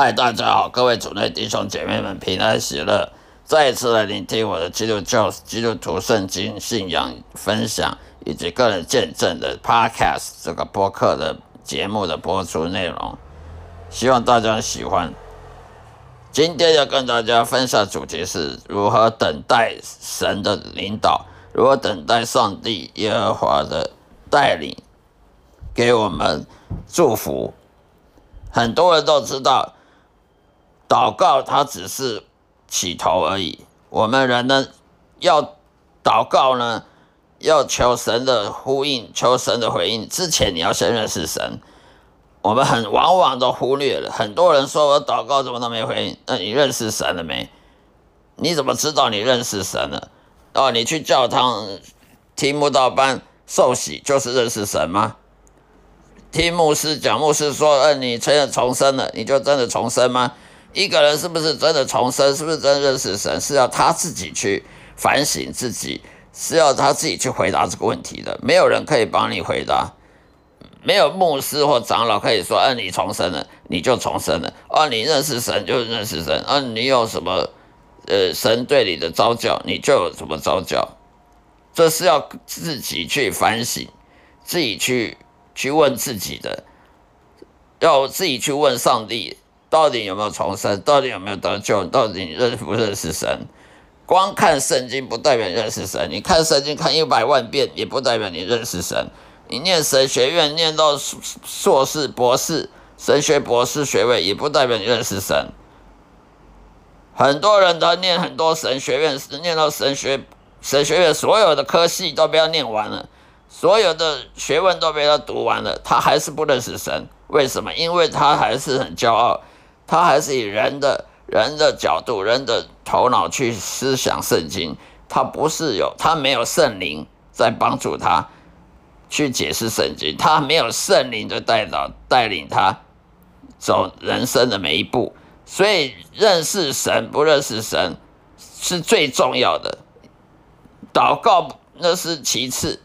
嗨，大家好，各位主内弟兄姐妹们，平安喜乐！再一次来聆听我的基督教、基督徒圣经信仰分享以及个人见证的 Podcast 这个播客的节目的播出内容，希望大家喜欢。今天要跟大家分享主题是如何等待神的领导，如何等待上帝耶和华的带领，给我们祝福。很多人都知道，祷告它只是起头而已。我们人呢，要祷告呢，要求神的呼应，求神的回应。之前你要先认识神。我们很往往都忽略了。很多人说我祷告怎么都没回应，那你认识神了没？你怎么知道你认识神了？哦，你去教堂听慕道班受洗，就是认识神吗？听牧师讲，牧师说：“嗯，你真的重生了，你就真的重生吗？”一个人是不是真的重生？是不是真认识神？是要他自己去反省自己，是要他自己去回答这个问题的。没有人可以帮你回答，没有牧师或长老可以说：“嗯，你重生了，你就重生了。”哦，你认识神就认识神。嗯，你有什么呃神对你的招教，你就有什么招教。这是要自己去反省，自己去。去问自己的，要自己去问上帝，到底有没有重生？到底有没有得救？到底你认不认识神？光看圣经不代表认识神，你看圣经看一百万遍也不代表你认识神。你念神学院念到硕士、博士、神学博士学位也不代表你认识神。很多人都念很多神学院，念到神学神学院所有的科系都不要念完了。所有的学问都被他读完了，他还是不认识神。为什么？因为他还是很骄傲，他还是以人的人的角度、人的头脑去思想圣经。他不是有，他没有圣灵在帮助他去解释圣经，他没有圣灵的带导带领他走人生的每一步。所以认识神不认识神是最重要的，祷告那是其次。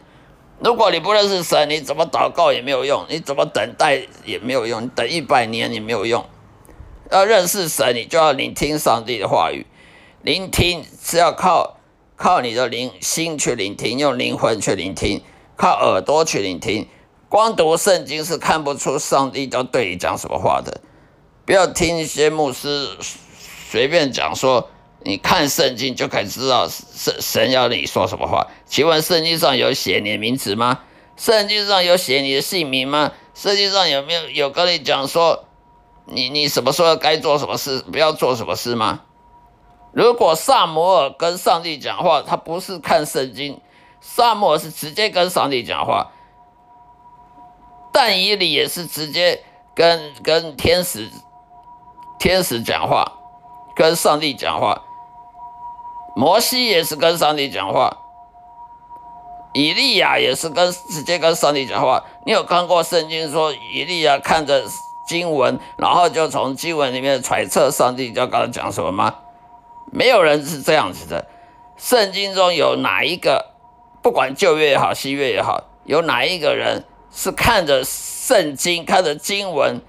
如果你不认识神，你怎么祷告也没有用，你怎么等待也没有用，等一百年也没有用。要认识神，你就要聆听上帝的话语。聆听是要靠靠你的灵心去聆听，用灵魂去聆听，靠耳朵去聆听。光读圣经是看不出上帝要对你讲什么话的。不要听一些牧师随便讲说。你看圣经就可以知道神神要你说什么话。请问圣经上有写你的名字吗？圣经上有写你的姓名吗？圣经上有没有有跟你讲说你你什么时候该做什么事，不要做什么事吗？如果萨摩尔跟上帝讲话，他不是看圣经，萨摩尔是直接跟上帝讲话，但以理也是直接跟跟天使天使讲话，跟上帝讲话。摩西也是跟上帝讲话，以利亚也是跟直接跟上帝讲话。你有看过圣经说以利亚看着经文，然后就从经文里面揣测上帝要跟他讲什么吗？没有人是这样子的。圣经中有哪一个，不管旧约也好，新约也好，有哪一个人是看着圣经、看着经文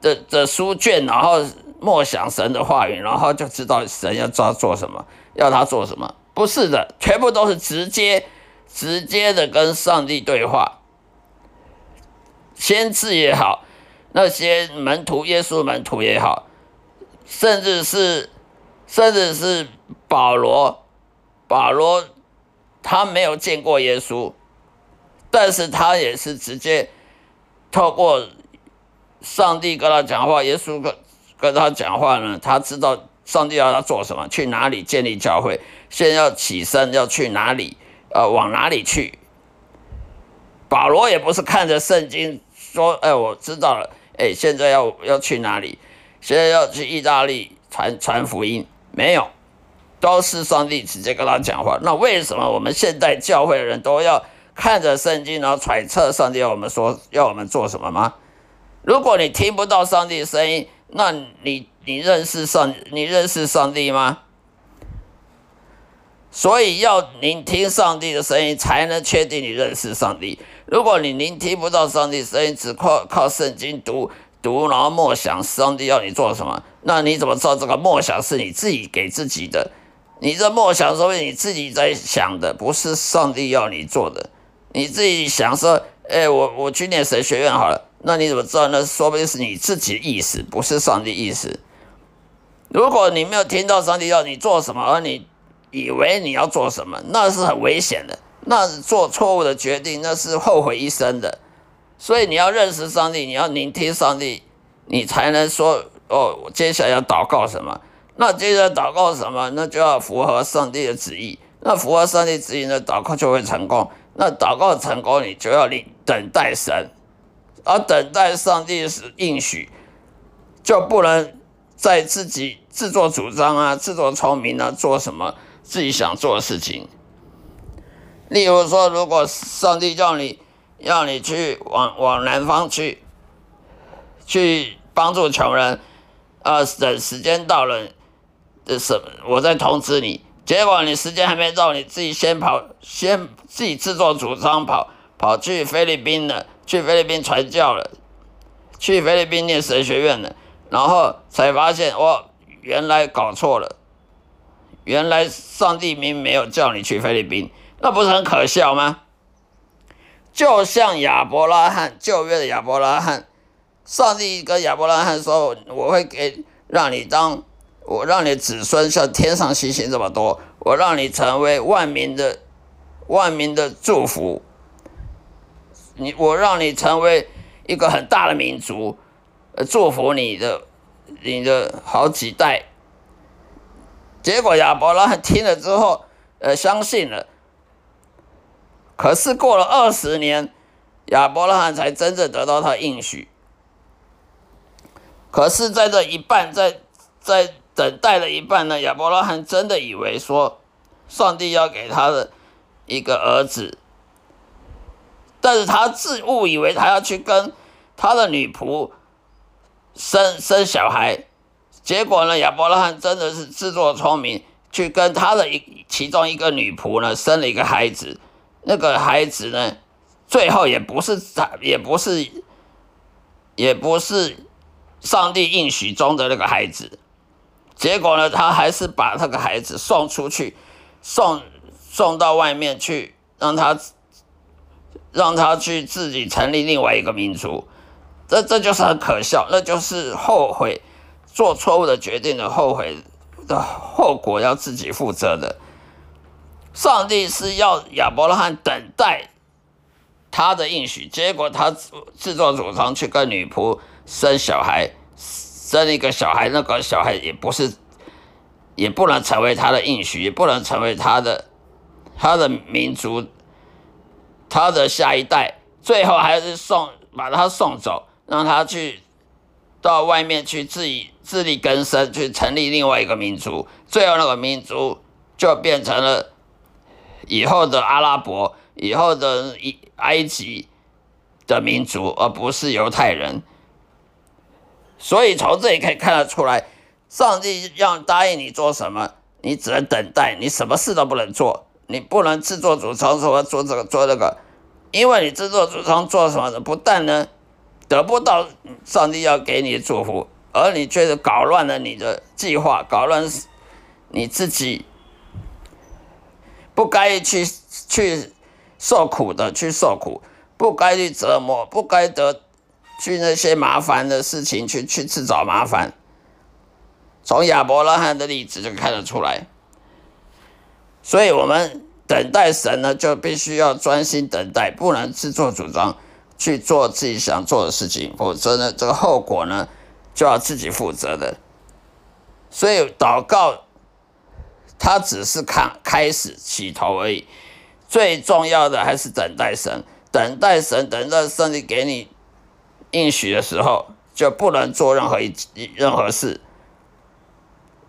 的的书卷，然后默想神的话语，然后就知道神要做做什么？要他做什么？不是的，全部都是直接、直接的跟上帝对话。先知也好，那些门徒、耶稣门徒也好，甚至是，甚至是保罗，保罗他没有见过耶稣，但是他也是直接透过上帝跟他讲话，耶稣跟跟他讲话呢，他知道。上帝要他做什么？去哪里建立教会？现在要起身，要去哪里？呃，往哪里去？保罗也不是看着圣经说：“哎，我知道了。哎，现在要要去哪里？现在要去意大利传传福音？没有，都是上帝直接跟他讲话。那为什么我们现代教会的人都要看着圣经，然后揣测上帝要我们说要我们做什么吗？如果你听不到上帝的声音，那你？你认识上，你认识上帝吗？所以要聆听上帝的声音，才能确定你认识上帝。如果你聆听不到上帝声音，只靠靠圣经读读，然后默想上帝要你做什么。那你怎么知道这个默想是你自己给自己的？你这默想是你自己在想的，不是上帝要你做的。你自己想说，哎，我我去念神学院好了。那你怎么知道？那说不定是你自己的意思，不是上帝意思。如果你没有听到上帝要你做什么，而你以为你要做什么，那是很危险的，那做错误的决定，那是后悔一生的。所以你要认识上帝，你要聆听上帝，你才能说哦，我接下来要祷告什么？那接着祷告什么？那就要符合上帝的旨意。那符合上帝旨意，那祷告就会成功。那祷告成功，你就要等等待神。而等待上帝是应许，就不能在自己自作主张啊、自作聪明啊，做什么自己想做的事情。例如说，如果上帝叫你要你去往往南方去，去帮助穷人，啊，等时间到了，这什？我再通知你。结果你时间还没到，你自己先跑，先自己自作主张跑跑去菲律宾了。去菲律宾传教了，去菲律宾念神学院了，然后才发现哇，原来搞错了，原来上帝明没有叫你去菲律宾，那不是很可笑吗？就像亚伯拉罕旧约的亚伯拉罕，上帝跟亚伯拉罕说：“我会给让你当，我让你子孙像天上星星这么多，我让你成为万民的万民的祝福。”你我让你成为一个很大的民族，呃，祝福你的你的好几代。结果亚伯拉罕听了之后，呃，相信了。可是过了二十年，亚伯拉罕才真正得到他应许。可是，在这一半，在在等待的一半呢，亚伯拉罕真的以为说，上帝要给他的一个儿子。但是他自误以为他要去跟他的女仆生生小孩，结果呢，亚伯拉罕真的是自作聪明，去跟他的一其中一个女仆呢生了一个孩子，那个孩子呢，最后也不是他，也不是，也不是上帝应许中的那个孩子，结果呢，他还是把那个孩子送出去，送送到外面去，让他。让他去自己成立另外一个民族，这这就是很可笑，那就是后悔做错误的决定的后悔的后果要自己负责的。上帝是要亚伯拉罕等待他的应许，结果他自作主张去跟女仆生小孩，生一个小孩，那个小孩也不是，也不能成为他的应许，也不能成为他的他的民族。他的下一代，最后还是送把他送走，让他去到外面去自己自力更生，去成立另外一个民族。最后那个民族就变成了以后的阿拉伯、以后的埃及的民族，而不是犹太人。所以从这里可以看得出来，上帝要答应你做什么，你只能等待，你什么事都不能做。你不能自作主张说做这个做那个，因为你自作主张做什么的，不但呢得不到上帝要给你的祝福，而你却搞乱了你的计划，搞乱你自己不该去去受苦的去受苦，不该去折磨，不该得去那些麻烦的事情去去自找麻烦。从亚伯拉罕的例子就看得出来。所以，我们等待神呢，就必须要专心等待，不能自作主张去做自己想做的事情，否则呢，这个后果呢，就要自己负责的。所以，祷告他只是看开始起头而已，最重要的还是等待神，等待神，等到上帝给你应许的时候，就不能做任何一任何事。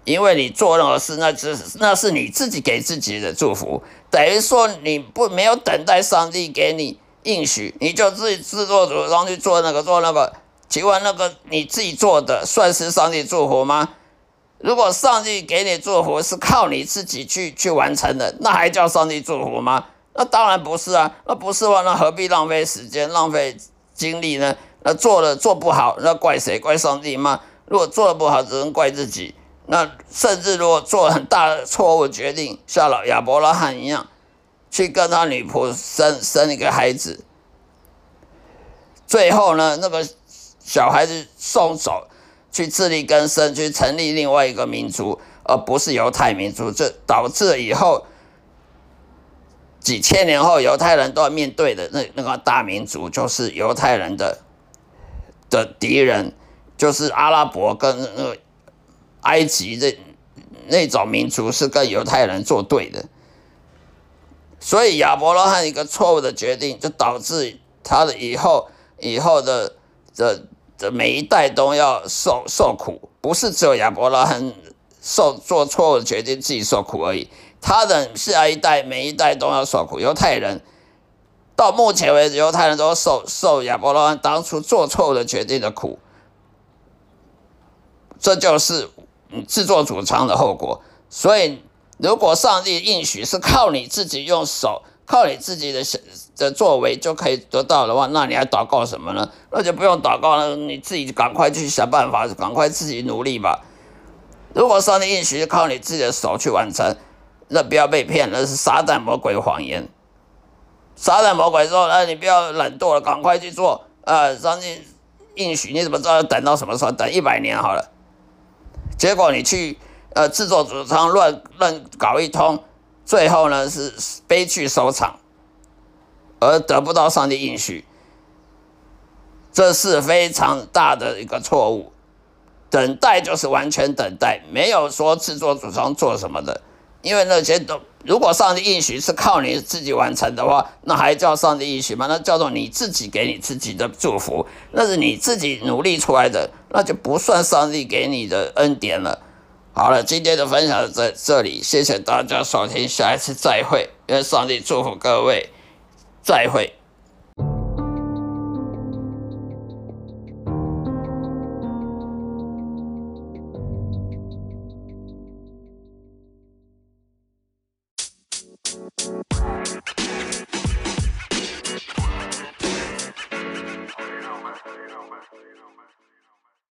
因为你做任何事，那只那是你自己给自己的祝福，等于说你不没有等待上帝给你应许，你就自己自作主张去做那个做那个，请问那个你自己做的算是上帝祝福吗？如果上帝给你祝福是靠你自己去去完成的，那还叫上帝祝福吗？那当然不是啊，那不是话，那何必浪费时间、浪费精力呢？那做了做不好，那怪谁？怪上帝吗？如果做的不好，只能怪自己。那甚至如果做了很大的错误决定，像老亚伯拉罕一样，去跟他女仆生生一个孩子，最后呢，那个小孩子送走，去自力更生，去成立另外一个民族，而不是犹太民族，这导致以后几千年后犹太人都要面对的那那个大民族，就是犹太人的。的敌人就是阿拉伯跟那个埃及的那种民族是跟犹太人作对的，所以亚伯拉罕一个错误的决定，就导致他的以后以后的的每一代都要受受苦，不是只有亚伯拉罕受做错误决定自己受苦而已，他的下一代每一代都要受苦，犹太人。到目前为止，犹太人都受受亚伯拉罕当初做错误的决定的苦，这就是自作主张的后果。所以，如果上帝应许是靠你自己用手、靠你自己的的作为就可以得到的话，那你还祷告什么呢？那就不用祷告了，你自己赶快去想办法，赶快自己努力吧。如果上帝应许是靠你自己的手去完成，那不要被骗，那是撒旦魔鬼谎言。撒旦魔鬼说：“那，你不要懒惰了，赶快去做。呃，上帝应许，你怎么知道要等到什么时候？等一百年好了。结果你去呃自作主张，乱乱搞一通，最后呢是悲剧收场，而得不到上帝应许，这是非常大的一个错误。等待就是完全等待，没有说自作主张做什么的，因为那些都。”如果上帝应许是靠你自己完成的话，那还叫上帝应许吗？那叫做你自己给你自己的祝福，那是你自己努力出来的，那就不算上帝给你的恩典了。好了，今天的分享在这里，谢谢大家收听，下一次再会，愿上帝祝福各位，再会。